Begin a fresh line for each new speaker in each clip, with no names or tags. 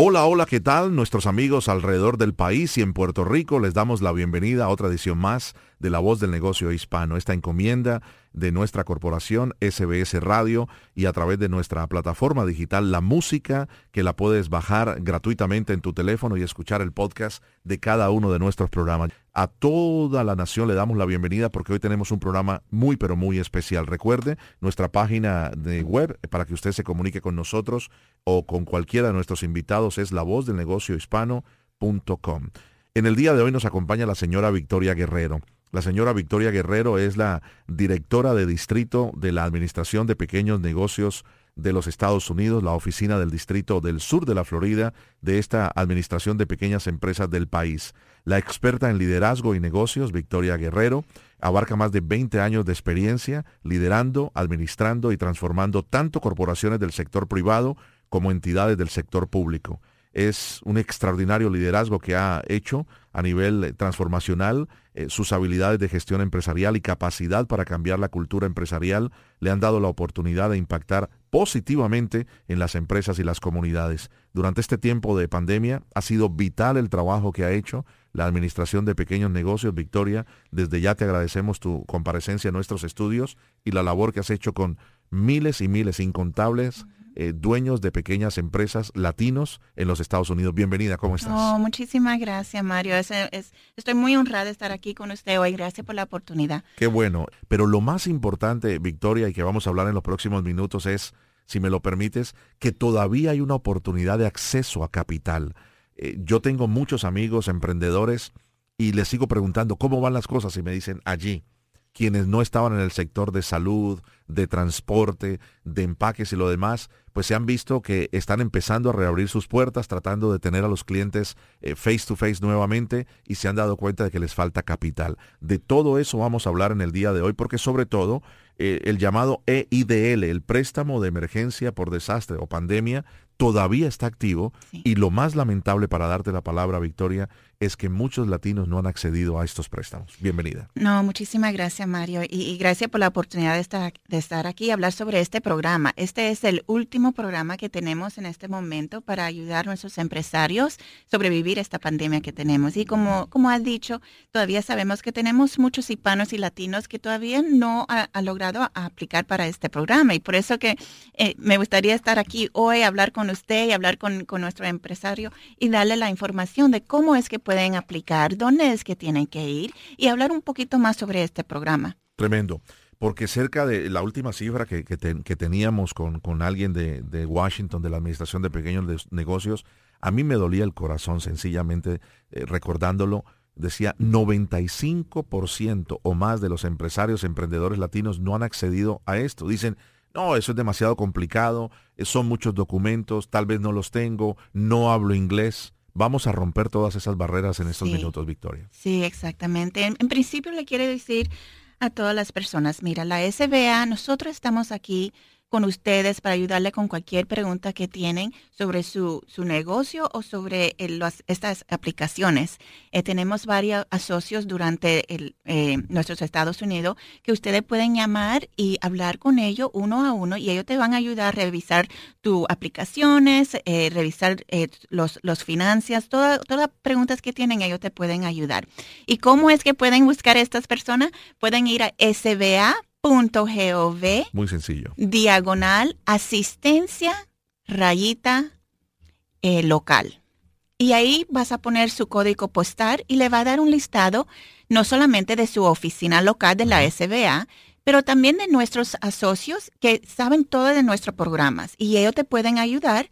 Hola, hola, ¿qué tal? Nuestros amigos alrededor del país y en Puerto Rico les damos la bienvenida a otra edición más de La Voz del Negocio Hispano, esta encomienda de nuestra corporación SBS Radio y a través de nuestra plataforma digital La Música, que la puedes bajar gratuitamente en tu teléfono y escuchar el podcast de cada uno de nuestros programas. A toda la nación le damos la bienvenida porque hoy tenemos un programa muy pero muy especial. Recuerde nuestra página de web para que usted se comunique con nosotros o con cualquiera de nuestros invitados es la voz del negocio hispano.com. En el día de hoy nos acompaña la señora Victoria Guerrero. La señora Victoria Guerrero es la directora de distrito de la Administración de Pequeños Negocios de los Estados Unidos, la oficina del distrito del sur de la Florida de esta Administración de Pequeñas Empresas del país. La experta en liderazgo y negocios, Victoria Guerrero, abarca más de 20 años de experiencia liderando, administrando y transformando tanto corporaciones del sector privado como entidades del sector público. Es un extraordinario liderazgo que ha hecho a nivel transformacional eh, sus habilidades de gestión empresarial y capacidad para cambiar la cultura empresarial le han dado la oportunidad de impactar positivamente en las empresas y las comunidades. Durante este tiempo de pandemia ha sido vital el trabajo que ha hecho la Administración de Pequeños Negocios, Victoria. Desde ya te agradecemos tu comparecencia en nuestros estudios y la labor que has hecho con miles y miles, incontables eh, dueños de pequeñas empresas latinos en los Estados Unidos. Bienvenida, ¿cómo estás?
Oh, muchísimas gracias, Mario. estoy muy honrada de estar aquí con usted hoy. Gracias por la oportunidad.
Qué bueno. Pero lo más importante, Victoria, y que vamos a hablar en los próximos minutos es, si me lo permites, que todavía hay una oportunidad de acceso a capital. Eh, yo tengo muchos amigos emprendedores y les sigo preguntando cómo van las cosas y me dicen allí quienes no estaban en el sector de salud, de transporte, de empaques y lo demás, pues se han visto que están empezando a reabrir sus puertas, tratando de tener a los clientes eh, face to face nuevamente y se han dado cuenta de que les falta capital. De todo eso vamos a hablar en el día de hoy porque sobre todo eh, el llamado EIDL, el préstamo de emergencia por desastre o pandemia, todavía está activo y lo más lamentable para darte la palabra, Victoria, es que muchos latinos no han accedido a estos préstamos. Bienvenida.
No, muchísimas gracias, Mario, y, gracias por la oportunidad de estar, de estar aquí y hablar sobre este programa. Este es el último programa que tenemos en este momento para ayudar a nuestros empresarios a sobrevivir esta pandemia que tenemos. Y como, como has dicho, todavía sabemos que tenemos muchos hispanos y latinos que todavía no han logrado aplicar para este programa. Y por eso que eh, me gustaría estar aquí hoy, hablar con usted y hablar con, nuestro empresario y darle la información de cómo es que pueden aplicar, dónde es que tienen que ir y hablar un poquito más sobre este programa.
Tremendo. Porque cerca de la última cifra que, que, teníamos con, con alguien de, de, Washington, de la Administración de Pequeños Negocios, a mí me dolía el corazón sencillamente eh, recordándolo. Decía, 95% o más de los empresarios, emprendedores latinos no han accedido a esto. Dicen, no, eso es demasiado complicado, eh, son muchos documentos, tal vez no los tengo, no hablo inglés. Vamos a romper todas esas barreras en estos minutos, Victoria.
Sí, exactamente. En, en, principio le quiero decir a todas las personas, mira, la SBA, nosotros estamos aquí con ustedes para ayudarle con cualquier pregunta que tienen sobre su, su negocio o sobre estas aplicaciones. Eh, tenemos varios asocios durante el, eh, nuestros Estados Unidos que ustedes pueden llamar y hablar con ellos uno a uno y ellos te van a ayudar a revisar tus aplicaciones, eh, revisar los, los financias, todas las preguntas que tienen ellos te pueden ayudar. ¿Y cómo es que pueden buscar a estas personas? Pueden ir a SBA .gov.
Muy sencillo.
Diagonal asistencia rayita eh, local. Y ahí vas a poner su código postal y le va a dar un listado no solamente de su oficina local de la SBA, pero también de nuestros asocios que saben todo de nuestros programas y ellos te pueden ayudar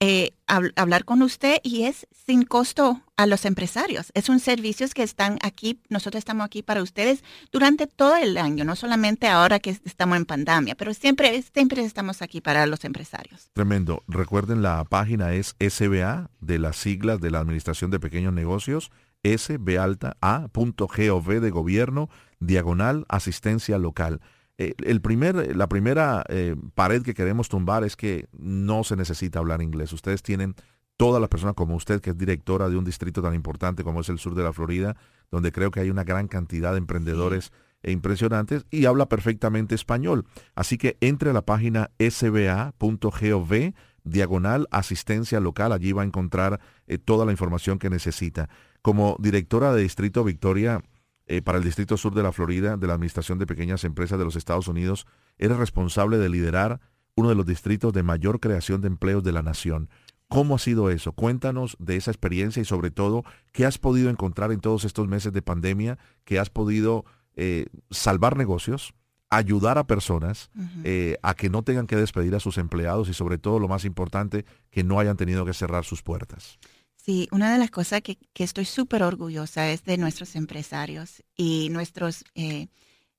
eh, a hablar con usted y es sin costo a los empresarios. Es un servicio que están aquí, nosotros estamos aquí para ustedes durante todo el año, no solamente ahora que estamos en pandemia, pero siempre, siempre estamos aquí para los empresarios.
Tremendo. Recuerden, la página es SBA de las siglas de la Administración de Pequeños Negocios, sba.gov de gobierno, diagonal asistencia local. Eh, el primer, la primera eh, pared que queremos tumbar es que no se necesita hablar inglés. Ustedes tienen todas las personas como usted, que es directora de un distrito tan importante como es el sur de la Florida, donde creo que hay una gran cantidad de emprendedores e impresionantes y habla perfectamente español. Así que entre a la página sba.gov diagonal asistencia local. Allí va a encontrar eh, toda la información que necesita. Como directora de Distrito Victoria, eh, para el Distrito Sur de la Florida de la Administración de Pequeñas Empresas de los Estados Unidos, eres responsable de liderar uno de los distritos de mayor creación de empleos de la nación. ¿Cómo ha sido eso? Cuéntanos de esa experiencia y sobre todo, ¿qué has podido encontrar en todos estos meses de pandemia? ¿Qué has podido eh, salvar negocios? ayudar a personas eh, a que no tengan que despedir a sus empleados y sobre todo lo más importante, que no hayan tenido que cerrar sus puertas.
Sí, una de las cosas que, estoy súper orgullosa es de nuestros empresarios y nuestros, eh,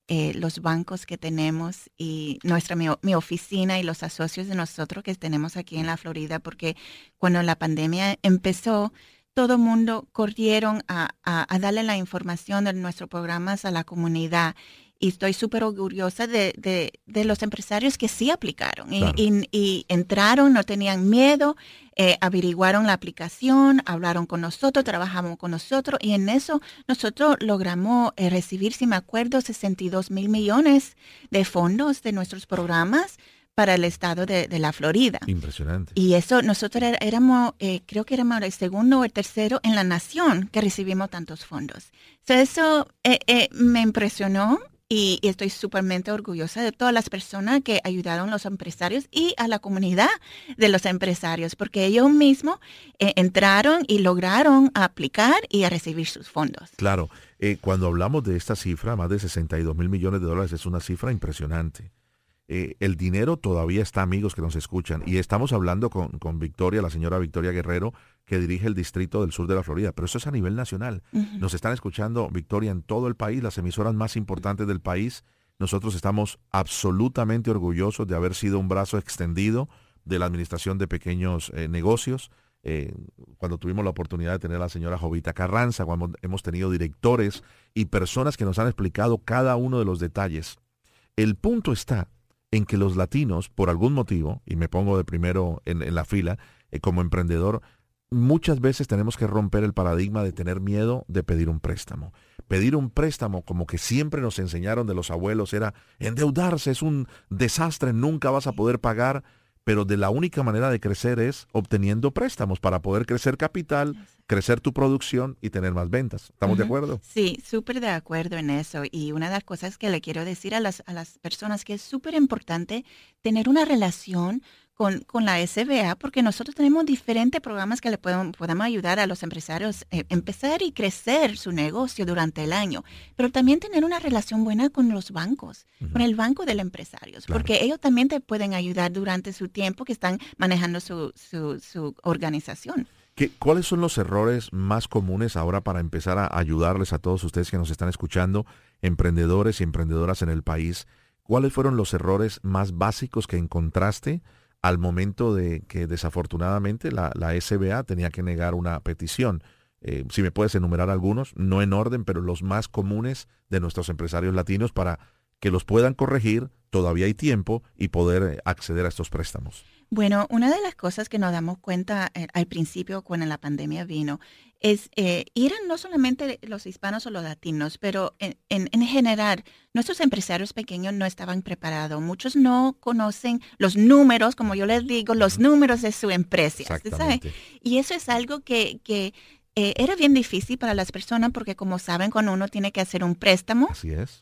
eh, los bancos que tenemos y nuestra, mi, oficina y los asocios de nosotros que tenemos aquí en la Florida, porque cuando la pandemia empezó, todo el mundo corrieron a, a, darle la información de nuestros programas a la comunidad y estoy súper orgullosa de, los empresarios que sí aplicaron y, entraron, no tenían miedo, eh, averiguaron la aplicación, hablaron con nosotros, trabajamos con nosotros y en eso nosotros logramos eh, recibir, si me acuerdo, 62 mil millones de fondos de nuestros programas para el estado de, la Florida.
Impresionante.
Y eso, nosotros éramos, eh, creo que éramos el segundo o el tercero en la nación que recibimos tantos fondos. eso me impresionó y, estoy súpermente orgullosa de todas las personas que ayudaron a los empresarios y a la comunidad de los empresarios, porque ellos mismos eh, entraron y lograron aplicar y a recibir sus fondos.
Claro, eh, cuando hablamos de esta cifra, más de 62 mil millones de dólares, es una cifra impresionante. Eh, el dinero todavía está, amigos que nos escuchan, y estamos hablando con, con Victoria, la señora Victoria Guerrero, que dirige el distrito del sur de la Florida, pero eso es a nivel nacional. Nos están escuchando, Victoria, en todo el país, las emisoras más importantes del país. Nosotros estamos absolutamente orgullosos de haber sido un brazo extendido de la Administración de Pequeños eh, Negocios. Eh, cuando tuvimos la oportunidad de tener a la señora Jovita Carranza, cuando hemos tenido directores y personas que nos han explicado cada uno de los detalles. El punto está en que los latinos, por algún motivo, y me pongo de primero en, la fila, eh, como emprendedor, muchas veces tenemos que romper el paradigma de tener miedo de pedir un préstamo. Pedir un préstamo, como que siempre nos enseñaron de los abuelos, era endeudarse, es un desastre, nunca vas a poder pagar, pero de la única manera de crecer es obteniendo préstamos para poder crecer capital, crecer tu producción y tener más ventas. ¿Estamos de acuerdo?
Sí, súper de acuerdo en eso. Y una de las cosas que le quiero decir a las, a las personas que es súper importante tener una relación con, con, la SBA porque nosotros tenemos diferentes programas que le podemos, podemos ayudar a los empresarios a eh, empezar y crecer su negocio durante el año, pero también tener una relación buena con los bancos, con el banco de los empresarios, porque ellos también te pueden ayudar durante su tiempo que están manejando su, su, su organización.
¿Qué, ¿Cuáles son los errores más comunes ahora para empezar a ayudarles a todos ustedes que nos están escuchando, emprendedores y emprendedoras en el país? ¿Cuáles fueron los errores más básicos que encontraste? Al momento de que desafortunadamente la, SBA tenía que negar una petición. Eh, si me puedes enumerar algunos, no en orden, pero los más comunes de nuestros empresarios latinos para que los puedan corregir, todavía hay tiempo y poder acceder a estos préstamos.
Bueno, una de las cosas que nos damos cuenta eh, al principio cuando la pandemia vino es, eh, eran no solamente los hispanos o los latinos, pero en, en, general, nuestros empresarios pequeños no estaban preparados. Muchos no conocen los números, como yo les digo, los números de su empresa. Y eso es algo que, que eh, era bien difícil para las personas porque como saben, cuando uno tiene que hacer un préstamo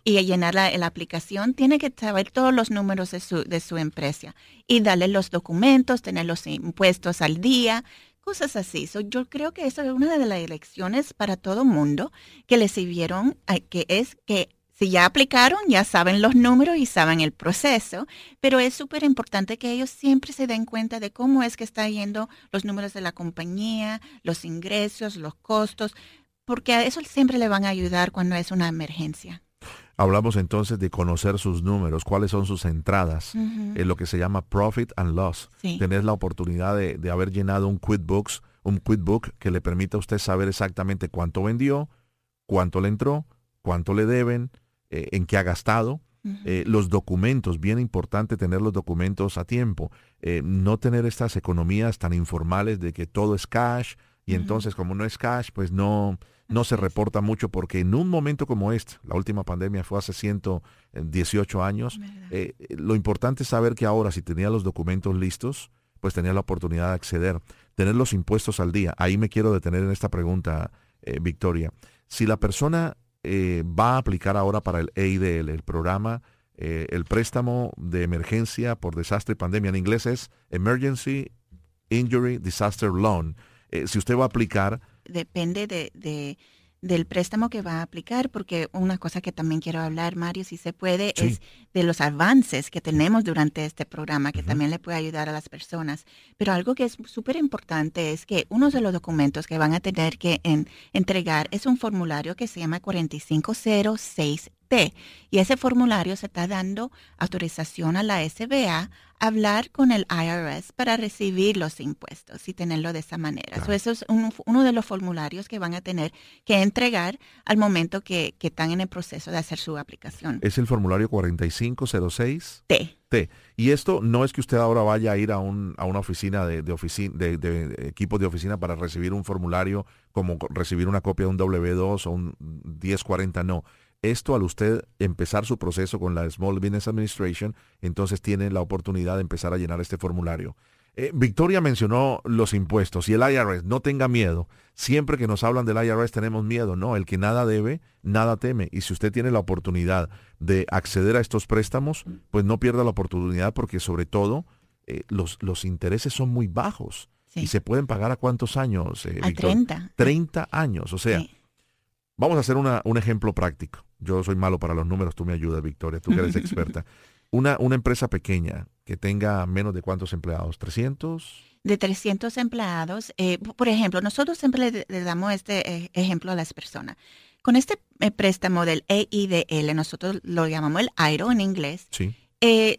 y llenar la, aplicación, tiene que saber todos los números de su, de su empresa y darle los documentos, tener los impuestos al día, cosas así. yo creo que esa es una de las elecciones para todo mundo que le sirvieron, que es que si ya aplicaron, ya saben los números y saben el proceso, pero es súper importante que ellos siempre se den cuenta de cómo es que está yendo los números de la compañía, los ingresos, los costos, porque a eso siempre le van a ayudar cuando es una emergencia.
Hablamos entonces de conocer sus números, cuáles son sus entradas, en lo que se llama profit and loss. Tener la oportunidad de, de haber llenado un QuickBooks, un QuickBook que le permita a usted saber exactamente cuánto vendió, cuánto le entró, cuánto le deben, eh, en qué ha gastado. Eh, los documentos, bien importante tener los documentos a tiempo, eh, no tener estas economías tan informales de que todo es cash y entonces como no es cash, pues no, no se reporta mucho porque en un momento como este, la última pandemia fue hace 118 años, lo importante es saber que ahora si tenía los documentos listos, pues tenía la oportunidad de acceder, tener los impuestos al día. Ahí me quiero detener en esta pregunta, Victoria. Si la persona eh, va a aplicar ahora para el EIDL, el programa, eh, el préstamo de emergencia por desastre pandemia. En inglés es Emergency Injury Disaster Loan. Eh, si usted va a aplicar...
Depende de del préstamo que va a aplicar, porque una cosa que también quiero hablar, Mario, si se puede, es de los avances que tenemos durante este programa, que también le puede ayudar a las personas. Pero algo que es súper importante es que uno de los documentos que van a tener que entregar es un formulario que se llama 4506 y ese formulario se está dando autorización a la SBA a hablar con el IRS para recibir los impuestos y tenerlo de esa manera. eso es uno de los formularios que van a tener que entregar al momento que, están en el proceso de hacer su aplicación.
¿Es el formulario 4506?
T.
T. Y esto no es que usted ahora vaya a ir a, un, a una oficina de, de, oficina, de, de equipo de oficina para recibir un formulario como recibir una copia de un W2 o un 1040, no esto al usted empezar su proceso con la Small Business Administration, entonces tiene la oportunidad de empezar a llenar este formulario. Eh, Victoria mencionó los impuestos y el IRS, no tenga miedo. Siempre que nos hablan del IRS tenemos miedo, no, el que nada debe, nada teme. Y si usted tiene la oportunidad de acceder a estos préstamos, pues no pierda la oportunidad porque sobre todo eh, los, los intereses son muy bajos. Y se pueden pagar a cuántos años?
Eh, a 30.
30 años, o sea, vamos a hacer un ejemplo práctico yo soy malo para los números, tú me ayudas, Victoria, tú que eres experta. Una, una empresa pequeña que tenga menos de cuántos empleados, 300
de 300 empleados. Eh, por ejemplo, nosotros siempre le, damos este eh, ejemplo a las personas. Con este eh, préstamo del EIDL, nosotros lo llamamos el AIRO en inglés.
Sí.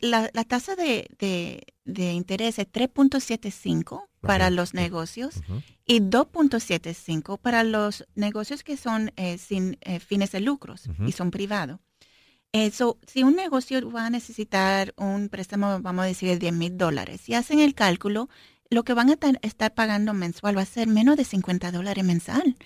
la, tasa de, de interés es 3.75 para los negocios y 2.75 para los negocios que son eh, sin eh, fines de lucros y son privados. Eso, si un negocio va a necesitar un préstamo, vamos a decir, de 10 mil dólares, y hacen el cálculo, lo que van a estar pagando mensual va a ser menos de 50 dólares mensual.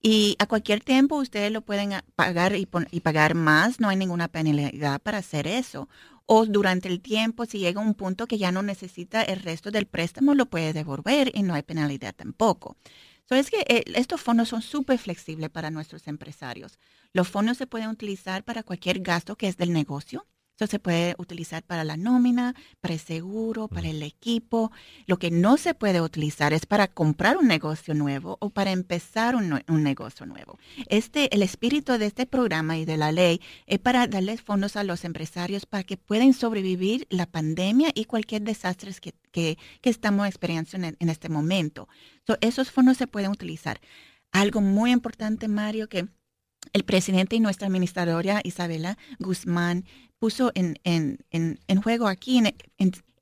Y a cualquier tiempo ustedes lo pueden pagar y, y, pagar más, no hay ninguna penalidad para hacer eso o durante el tiempo, si llega un punto que ya no necesita el resto del préstamo, lo puede devolver y no hay penalidad tampoco. So es que eh, estos fondos son súper flexibles para nuestros empresarios. Los fondos se pueden utilizar para cualquier gasto que es del negocio. Eso se puede utilizar para la nómina, para el seguro, para el equipo. Lo que no se puede utilizar es para comprar un negocio nuevo o para empezar un, negocio nuevo. Este, el espíritu de este programa y de la ley es para darles fondos a los empresarios para que puedan sobrevivir la pandemia y cualquier desastre que, que, estamos experienciando en, este momento. esos fondos se pueden utilizar. Algo muy importante, Mario, que el presidente y nuestra administradora Isabela Guzmán puso en, en, en, juego aquí.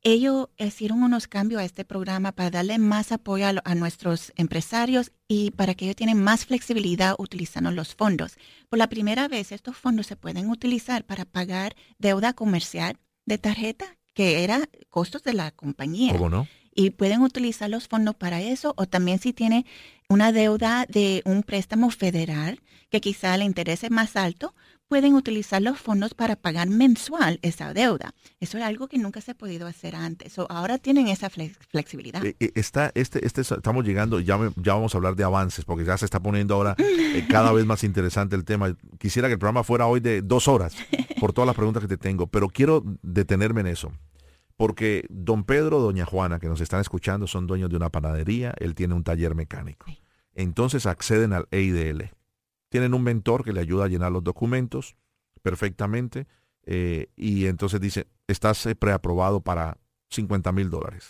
ellos hicieron unos cambios a este programa para darle más apoyo a, nuestros empresarios y para que ellos tienen más flexibilidad utilizando los fondos. Por la primera vez, estos fondos se pueden utilizar para pagar deuda comercial de tarjeta, que era costos de la compañía.
¿Cómo no?
Y pueden utilizar los fondos para eso o también si tiene una deuda de un préstamo federal que quizá le interese más alto, pueden utilizar los fondos para pagar mensual esa deuda. Eso es algo que nunca se ha podido hacer antes. ahora tienen esa flexibilidad.
Eh, eh, está, este, este, estamos llegando, ya, ya vamos a hablar de avances, porque ya se está poniendo ahora eh, cada vez más interesante el tema. Quisiera que el programa fuera hoy de dos horas, por todas las preguntas que te tengo, pero quiero detenerme en eso. Porque don Pedro, doña Juana, que nos están escuchando, son dueños de una panadería, él tiene un taller mecánico. Entonces acceden al EIDL tienen un mentor que le ayuda a llenar los documentos, perfectamente eh, y entonces dice, estás eh, preaprobado para 50 mil dólares.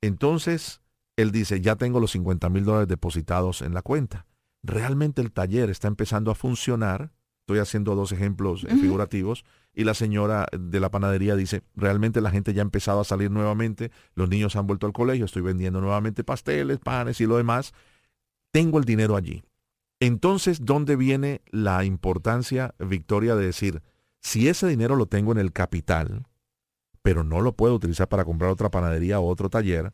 Entonces, él dice, ya tengo los 50 mil dólares depositados en la cuenta. Realmente el taller está empezando a funcionar. Estoy haciendo dos ejemplos eh, figurativos. Y la señora de la panadería dice, realmente la gente ya ha empezado a salir nuevamente, los niños han vuelto al colegio, estoy vendiendo nuevamente pasteles, panes y lo demás. Tengo el dinero allí. Entonces, ¿dónde viene la importancia, Victoria, de decir, si ese dinero lo tengo en el capital, pero no lo puedo utilizar para comprar otra panadería o otro taller,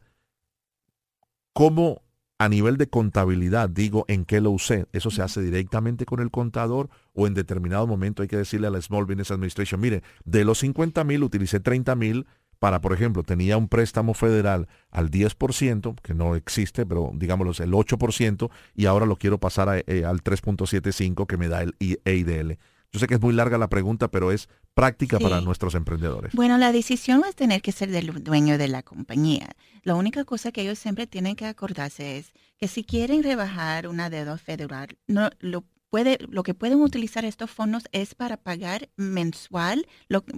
¿cómo a nivel de contabilidad digo en qué lo usé? ¿Eso se hace directamente con el contador o en determinado momento hay que decirle a la Small Business Administration, mire, de los 50 mil utilicé 30 mil para, por ejemplo, tenía un préstamo federal al 10%, que no existe, pero digámoslo, el 8%, y ahora lo quiero pasar eh, al 3.75 que me da el EIDL. Yo sé que es muy larga la pregunta, pero es práctica para nuestros emprendedores.
Bueno, la decisión es tener que ser del dueño de la compañía. La única cosa que ellos siempre tienen que acordarse es que si quieren rebajar una deuda federal, no lo puede, lo que pueden utilizar estos fondos es para pagar mensual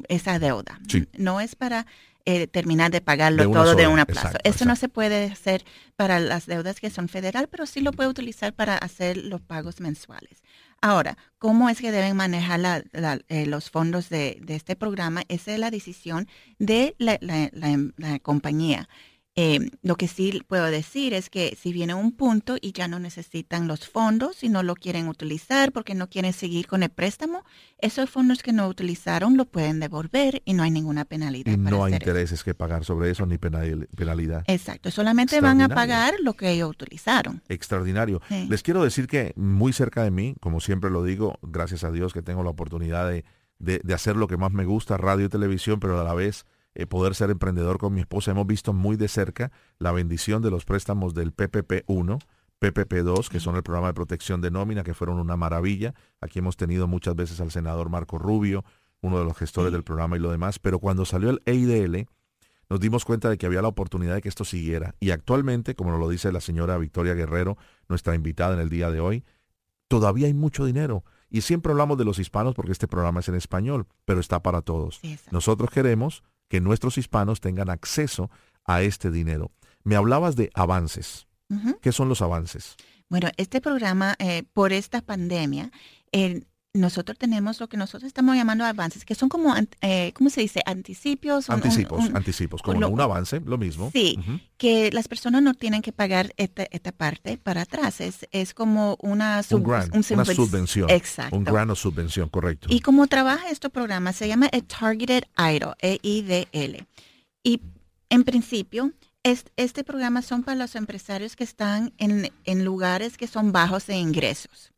esa deuda. No es para eh, terminar de pagarlo todo de una plazo. Eso no se puede hacer para las deudas que son federal, pero sí lo puede utilizar para hacer los pagos mensuales. Ahora, ¿cómo es que deben manejar eh, los fondos de, este programa? Esa es la decisión de la compañía. Eh, lo que sí puedo decir es que si viene un punto y ya no necesitan los fondos y no lo quieren utilizar porque no quieren seguir con el préstamo, esos fondos que no utilizaron lo pueden devolver y no hay ninguna penalidad.
Y no hay intereses que pagar sobre eso ni penalidad.
Exacto, solamente van a pagar lo que ellos utilizaron.
Extraordinario. Les quiero decir que muy cerca de mí, como siempre lo digo, gracias a Dios que tengo la oportunidad de, de hacer lo que más me gusta, radio y televisión, pero a la vez eh, poder ser emprendedor con mi esposa. Hemos visto muy de cerca la bendición de los préstamos del PPP1, PPP2, que son el programa de protección de nómina, que fueron una maravilla. Aquí hemos tenido muchas veces al senador Marco Rubio, uno de los gestores del programa y lo demás, pero cuando salió el EIDL, nos dimos cuenta de que había la oportunidad de que esto siguiera. Y actualmente, como nos lo dice la señora Victoria Guerrero, nuestra invitada en el día de hoy, todavía hay mucho dinero. Y siempre hablamos de los hispanos porque este programa es en español, pero está para todos. Nosotros queremos que nuestros hispanos tengan acceso a este dinero. Me hablabas de avances. ¿Qué son los avances?
Bueno, este programa, eh, por esta pandemia, nosotros tenemos lo que nosotros estamos llamando avances, que son como, eh, ¿cómo se dice? Anticipos.
Anticipos, anticipos, como un avance, lo mismo.
Sí, que las personas no tienen que pagar esta, esta parte para atrás. Es, es como una,
un una subvención.
Exacto.
Un grant o subvención, correcto.
Y como trabaja este programa, se llama el Targeted IDL, E-I-D-L. Y en principio, este, programa son para los empresarios que están en, en lugares que son bajos de ingresos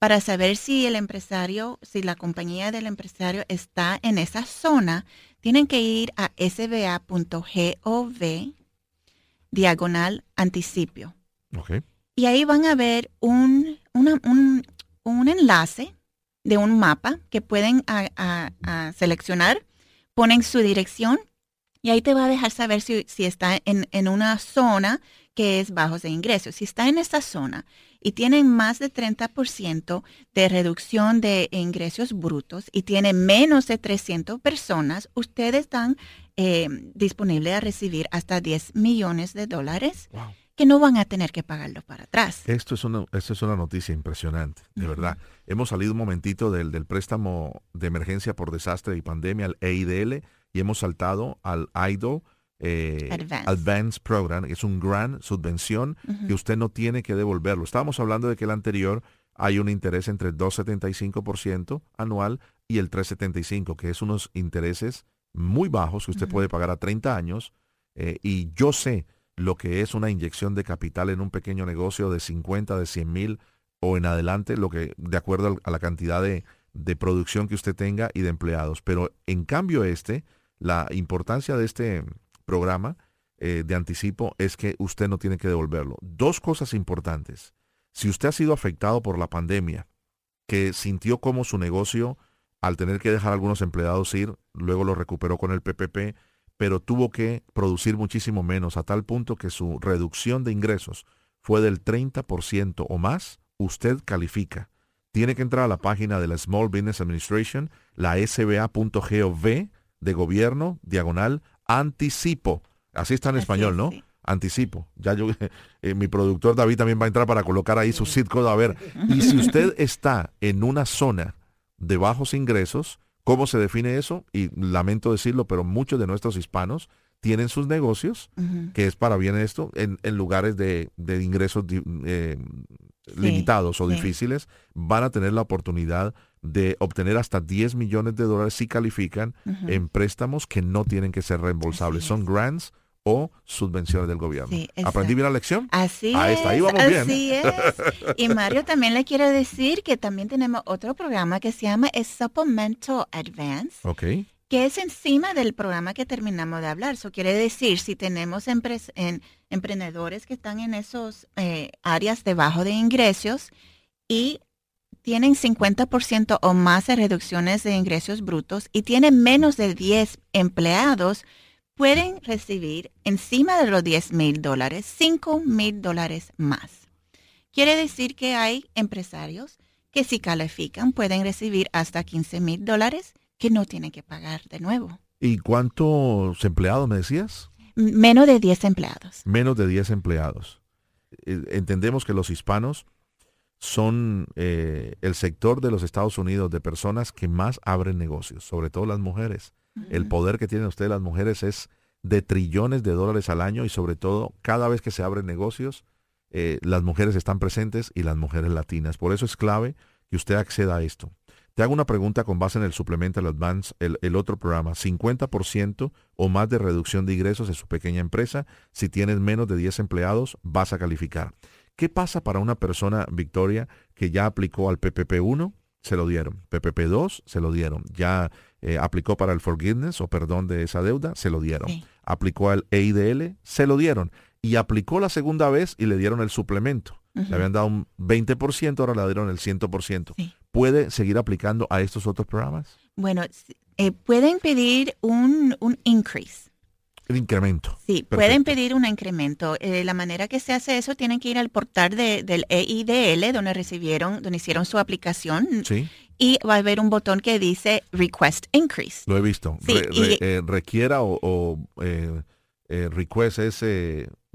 para saber si el empresario, si la compañía del empresario está en esa zona, tienen que ir a sba.gov diagonal anticipio. Y ahí van a ver un, un, enlace de un mapa que pueden seleccionar, ponen su dirección y ahí te va a dejar saber si, está en, en, una zona que es bajos de ingresos. Si está en esta zona y tienen más de 30% de reducción de ingresos brutos y tienen menos de 300 personas, ustedes están eh, disponibles a recibir hasta 10 millones de dólares. que no van a tener que pagarlo para atrás.
Esto es una, esto es una noticia impresionante, de verdad. Hemos salido un momentito del, del, préstamo de emergencia por desastre y pandemia, al EIDL, y hemos saltado al IDO, eh, Advanced. Program, es un gran subvención que usted no tiene que devolverlo. Estábamos hablando de que el anterior hay un interés entre el 2,75% anual y el 3,75%, que es unos intereses muy bajos que usted puede pagar a 30 años. Eh, y yo sé lo que es una inyección de capital en un pequeño negocio de 50, de 100 mil o en adelante, lo que de acuerdo a la cantidad de, de producción que usted tenga y de empleados. Pero en cambio este, la importancia de este programa eh, de anticipo es que usted no tiene que devolverlo. Dos cosas importantes. Si usted ha sido afectado por la pandemia, que sintió como su negocio, al tener que dejar algunos empleados ir, luego lo recuperó con el PPP, pero tuvo que producir muchísimo menos, a tal punto que su reducción de ingresos fue del 30% o más, usted califica tiene que entrar a la página de la Small Business Administration, la sba.gov de gobierno, diagonal, anticipo. Así está en español, ¿no? Anticipo. Ya yo, eh, mi productor David también va a entrar para colocar ahí su zip code a ver. Y si usted está en una zona de bajos ingresos, ¿cómo se define eso? Y lamento decirlo, pero muchos de nuestros hispanos tienen sus negocios, que es para bien esto, en, lugares de, ingresos eh, limitados o difíciles, van a tener la oportunidad de obtener hasta 10 millones de dólares si califican en préstamos que no tienen que ser reembolsables. Son grants o subvenciones del gobierno. ¿Aprendí bien la lección?
Así ahí
está, ahí vamos
así es. Y Mario también le quiere decir que también tenemos otro programa que se llama Supplemental Advance.
Ok
que es encima del programa que terminamos de hablar. Eso quiere decir, si tenemos en emprendedores que están en esos eh, áreas de bajo de ingresos y tienen 50% o más de reducciones de ingresos brutos y tienen menos de 10 empleados, pueden recibir encima de los 10 mil dólares, 5 mil dólares más. Quiere decir que hay empresarios que si califican pueden recibir hasta 15 mil dólares que no tienen que pagar de nuevo.
¿Y cuántos empleados me decías?
Menos de 10 empleados.
Menos de 10 empleados. Eh, entendemos que los hispanos son eh, el sector de los Estados Unidos de personas que más abren negocios, sobre todo las mujeres. El poder que tienen ustedes las mujeres es de trillones de dólares al año y sobre todo cada vez que se abren negocios, eh, las mujeres están presentes y las mujeres latinas. Por eso es clave que usted acceda a esto. Te hago una pregunta con base en el Supplemental Advance, el, el otro programa. 50% o más de reducción de ingresos en su pequeña empresa. Si tienes menos de 10 empleados, vas a calificar. ¿Qué pasa para una persona, Victoria, que ya aplicó al PPP1? Se lo dieron. PPP2 se lo dieron. Ya eh, aplicó para el forgiveness o perdón de esa deuda, se lo dieron. Aplicó al EIDL, se lo dieron. Y aplicó la segunda vez y le dieron el suplemento. Le habían dado un 20%, ahora le dieron el 100%. Sí puede seguir aplicando a estos otros programas?
Bueno, eh, pueden pedir un, un increase.
El incremento.
Sí, pueden pedir un incremento. Eh, la manera que se hace eso, tienen que ir al portal del EIDL, donde recibieron, donde hicieron su aplicación.
Sí.
Y va a haber un botón que dice Request Increase.
Lo he visto. Eh, requiera o, request es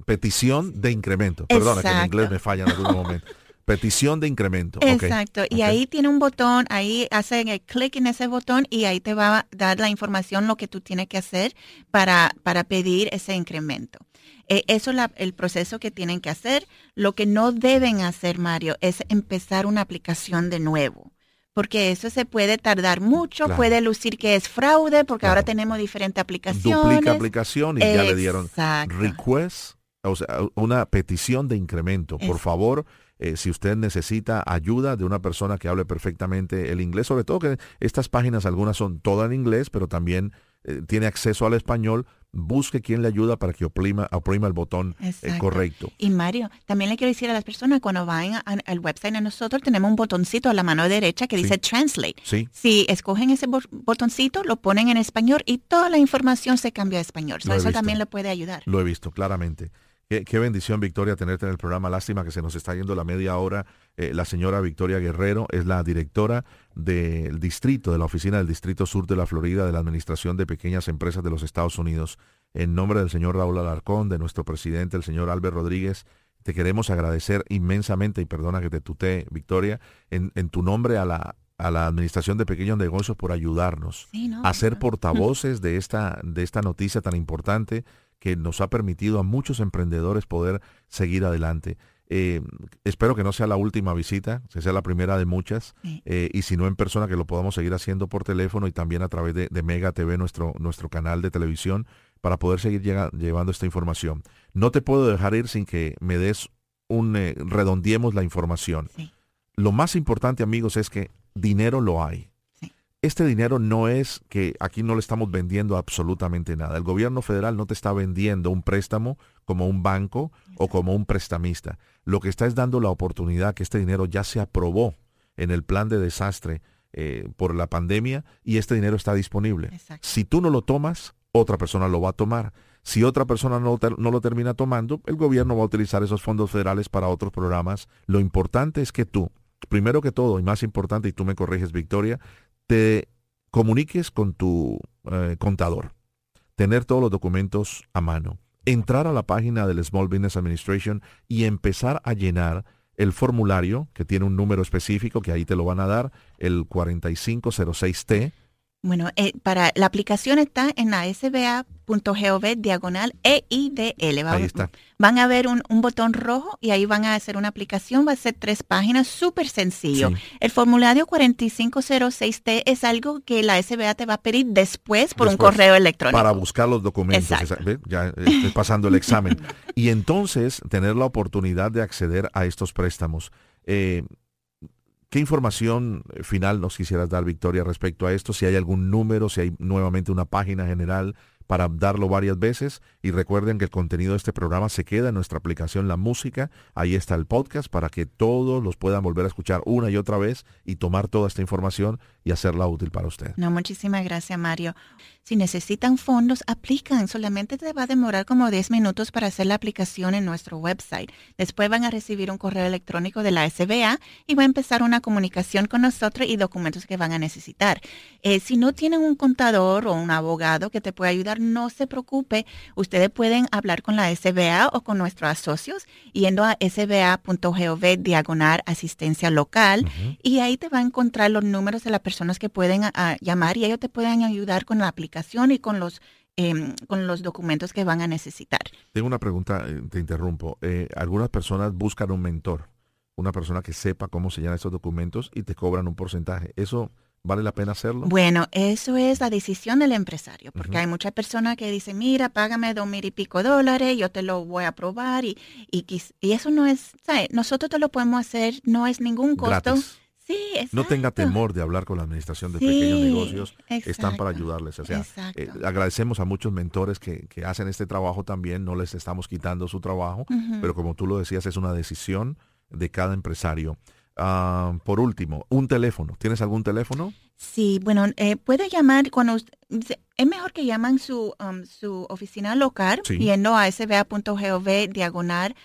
petición de incremento. Perdona que en inglés me falla en algún momento. Petición de incremento.
Exacto. Y ahí tiene un botón, ahí hacen el clic en ese botón y ahí te va a dar la información, lo que tú tienes que hacer para, para pedir ese incremento. Eh, eso es el proceso que tienen que hacer. Lo que no deben hacer, Mario, es empezar una aplicación de nuevo. Porque eso se puede tardar mucho, puede lucir que es fraude, porque ahora tenemos diferentes aplicaciones.
Duplica aplicación y ya le dieron request, o sea, una petición de incremento. Por favor, eh, si usted necesita ayuda de una persona que hable perfectamente el inglés, sobre todo que estas páginas algunas son todas en inglés, pero también eh, tiene acceso al español, busque quien le ayuda para que oprima, oprima el botón eh, correcto.
Y Mario, también le quiero decir a las personas, cuando van al website de nosotros, tenemos un botoncito a la mano derecha que dice Translate.
Sí.
Si escogen ese botoncito, lo ponen en español y toda la información se cambia a español. eso también le puede ayudar.
Lo he visto, claramente. Qué, bendición, Victoria, tenerte en el programa. Lástima que se nos está yendo la media hora. Eh, la señora Victoria Guerrero es la directora del distrito, de la oficina del Distrito Sur de la Florida, de la Administración de Pequeñas Empresas de los Estados Unidos. En nombre del señor Raúl Alarcón, de nuestro presidente, el señor Albert Rodríguez, te queremos agradecer inmensamente, y perdona que te tutee, Victoria, en, tu nombre a la, a la Administración de Pequeños Negocios por ayudarnos a ser portavoces de esta, de esta noticia tan importante que nos ha permitido a muchos emprendedores poder seguir adelante. Eh, espero que no sea la última visita, que sea la primera de muchas, eh, y si no en persona, que lo podamos seguir haciendo por teléfono y también a través de, Mega TV, nuestro, nuestro canal de televisión, para poder seguir llevando esta información. No te puedo dejar ir sin que me des un, eh, redondiemos la información. Lo más importante, amigos, es que dinero lo hay este dinero no es que aquí no le estamos vendiendo absolutamente nada. El gobierno federal no te está vendiendo un préstamo como un banco o como un prestamista. Lo que está es dando la oportunidad que este dinero ya se aprobó en el plan de desastre eh, por la pandemia y este dinero está disponible. Si tú no lo tomas, otra persona lo va a tomar. Si otra persona no, no, lo termina tomando, el gobierno va a utilizar esos fondos federales para otros programas. Lo importante es que tú primero que todo, y más importante, y tú me corriges, Victoria, te comuniques con tu eh, contador, tener todos los documentos a mano, entrar a la página del Small Business Administration y empezar a llenar el formulario que tiene un número específico que ahí te lo van a dar, el 4506T
bueno, eh, para la aplicación está en la sba.gov diagonal EIDL.
ahí está.
Van a ver un, botón rojo y ahí van a hacer una aplicación. Va a ser tres páginas, súper sencillo. El formulario 4506T es algo que la SBA te va a pedir después por un correo electrónico.
Para buscar los documentos. Ya estoy pasando el examen. y entonces tener la oportunidad de acceder a estos préstamos. Eh, ¿Qué información eh, final nos quisieras dar, Victoria, respecto a esto? Si hay algún número, si hay nuevamente una página general para darlo varias veces. Y recuerden que el contenido de este programa se queda en nuestra aplicación La Música. Ahí está el podcast para que todos los puedan volver a escuchar una y otra vez y tomar toda esta información y hacerla útil para usted.
No, muchísimas gracias, Mario. Si necesitan fondos, aplican. Solamente te va a demorar como 10 minutos para hacer la aplicación en nuestro website. Después van a recibir un correo electrónico de la SBA y va a empezar una comunicación con nosotros y documentos que van a necesitar. Eh, si no tienen un contador o un abogado que te pueda ayudar, no se preocupe. Ustedes pueden hablar con la SBA o con nuestros socios yendo a sba.gov diagonal asistencia local y ahí te va a encontrar los números de las personas que pueden llamar y ellos te pueden ayudar con la aplicación y con los em, con los documentos que van a necesitar.
Tengo una pregunta, eh, te interrumpo. Eh, algunas personas buscan un mentor, una persona que sepa cómo se llenan esos documentos y te cobran un porcentaje. ¿Eso ¿Vale la pena hacerlo?
Bueno, eso es la decisión del empresario, porque hay muchas personas que dicen, mira, págame dos mil y pico dólares, yo te lo voy a aprobar y, y, y eso no es, ¿sabes? nosotros te lo podemos hacer, no es ningún costo. Sí,
no tenga temor de hablar con la administración de pequeños negocios, están para ayudarles. O sea, eh, agradecemos a muchos mentores que, que, hacen este trabajo también, no les estamos quitando su trabajo, pero como tú lo decías, es una decisión de cada empresario. Ah, por último, un teléfono. ¿Tienes algún teléfono?
Sí, bueno, eh, puede llamar cuando es mejor que llaman su, um, su oficina local yendo a sba.gov diagonal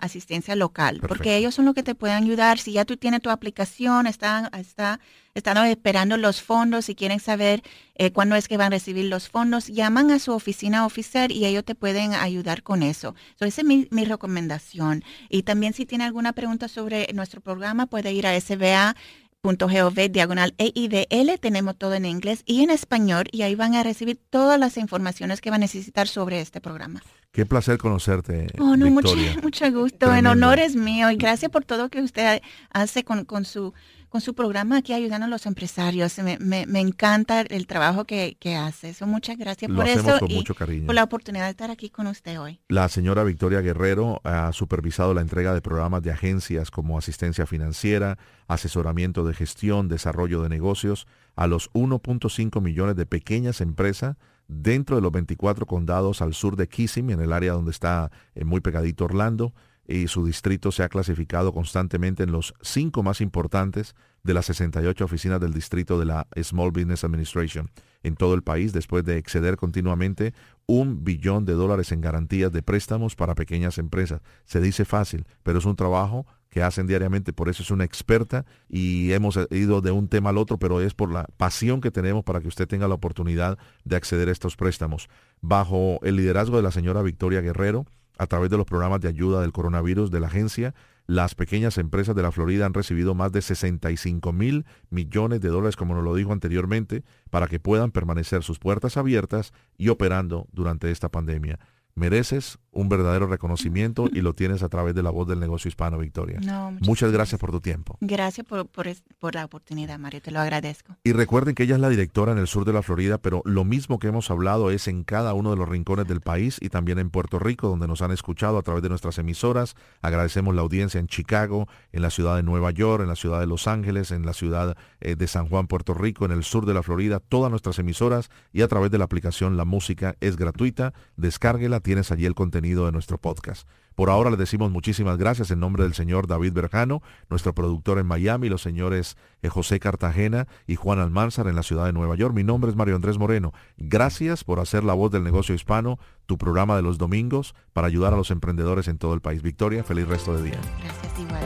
asistencia local, porque ellos son los que te pueden ayudar. Si ya tú tienes tu aplicación, están, está, están esperando los fondos y quieren saber eh, cuándo es que van a recibir los fondos, llaman a su oficina oficial y ellos te pueden ayudar con eso. esa es mi, recomendación. Y también si tiene alguna pregunta sobre nuestro programa, puede ir a sba.gov diagonal EIDL, tenemos todo en inglés y en español y ahí van a recibir todas las informaciones que van a necesitar sobre este programa.
Qué placer conocerte.
Oh, no, mucho, mucho, gusto. En honor es mío y gracias por todo que usted hace con, con su con su programa aquí ayudando a los empresarios. Me, me, encanta el trabajo que, que hace. muchas gracias por eso y por la oportunidad de estar aquí con usted hoy.
La señora Victoria Guerrero ha supervisado la entrega de programas de agencias como asistencia financiera, asesoramiento de gestión, desarrollo de negocios a los 1.5 millones de pequeñas empresas dentro de los 24 condados al sur de Kissimmee, en el área donde está eh, muy pegadito Orlando, y su distrito se ha clasificado constantemente en los cinco más importantes de las 68 oficinas del distrito de la Small Business Administration en todo el país, después de exceder continuamente un billón de dólares en garantías de préstamos para pequeñas empresas. Se dice fácil, pero es un trabajo que hacen diariamente, por eso es una experta y hemos ido de un tema al otro, pero es por la pasión que tenemos para que usted tenga la oportunidad de acceder a estos préstamos. Bajo el liderazgo de la señora Victoria Guerrero, a través de los programas de ayuda del coronavirus de la agencia, las pequeñas empresas de la Florida han recibido más de 65 mil millones de dólares, como nos lo dijo anteriormente, para que puedan permanecer sus puertas abiertas y operando durante esta pandemia mereces un verdadero reconocimiento y lo tienes a través de la voz del negocio hispano, Victoria. muchas, gracias por tu tiempo.
Gracias por, por, la oportunidad, Mario, te lo agradezco.
Y recuerden que ella es la directora en el sur de la Florida, pero lo mismo que hemos hablado es en cada uno de los rincones del país y también en Puerto Rico, donde nos han escuchado a través de nuestras emisoras. Agradecemos la audiencia en Chicago, en la ciudad de Nueva York, en la ciudad de Los Ángeles, en la ciudad eh, de San Juan, Puerto Rico, en el sur de la Florida, todas nuestras emisoras y a través de la aplicación La Música es gratuita. Descárguela tienes allí el contenido de nuestro podcast. Por ahora le decimos muchísimas gracias en nombre del señor David Berjano, nuestro productor en Miami, los señores eh, José Cartagena y Juan Almanzar en la ciudad de Nueva York. Mi nombre es Mario Andrés Moreno. Gracias por hacer la voz del negocio hispano, tu programa de los domingos para ayudar a los emprendedores en todo el país. Victoria, feliz resto de día.
Gracias igual.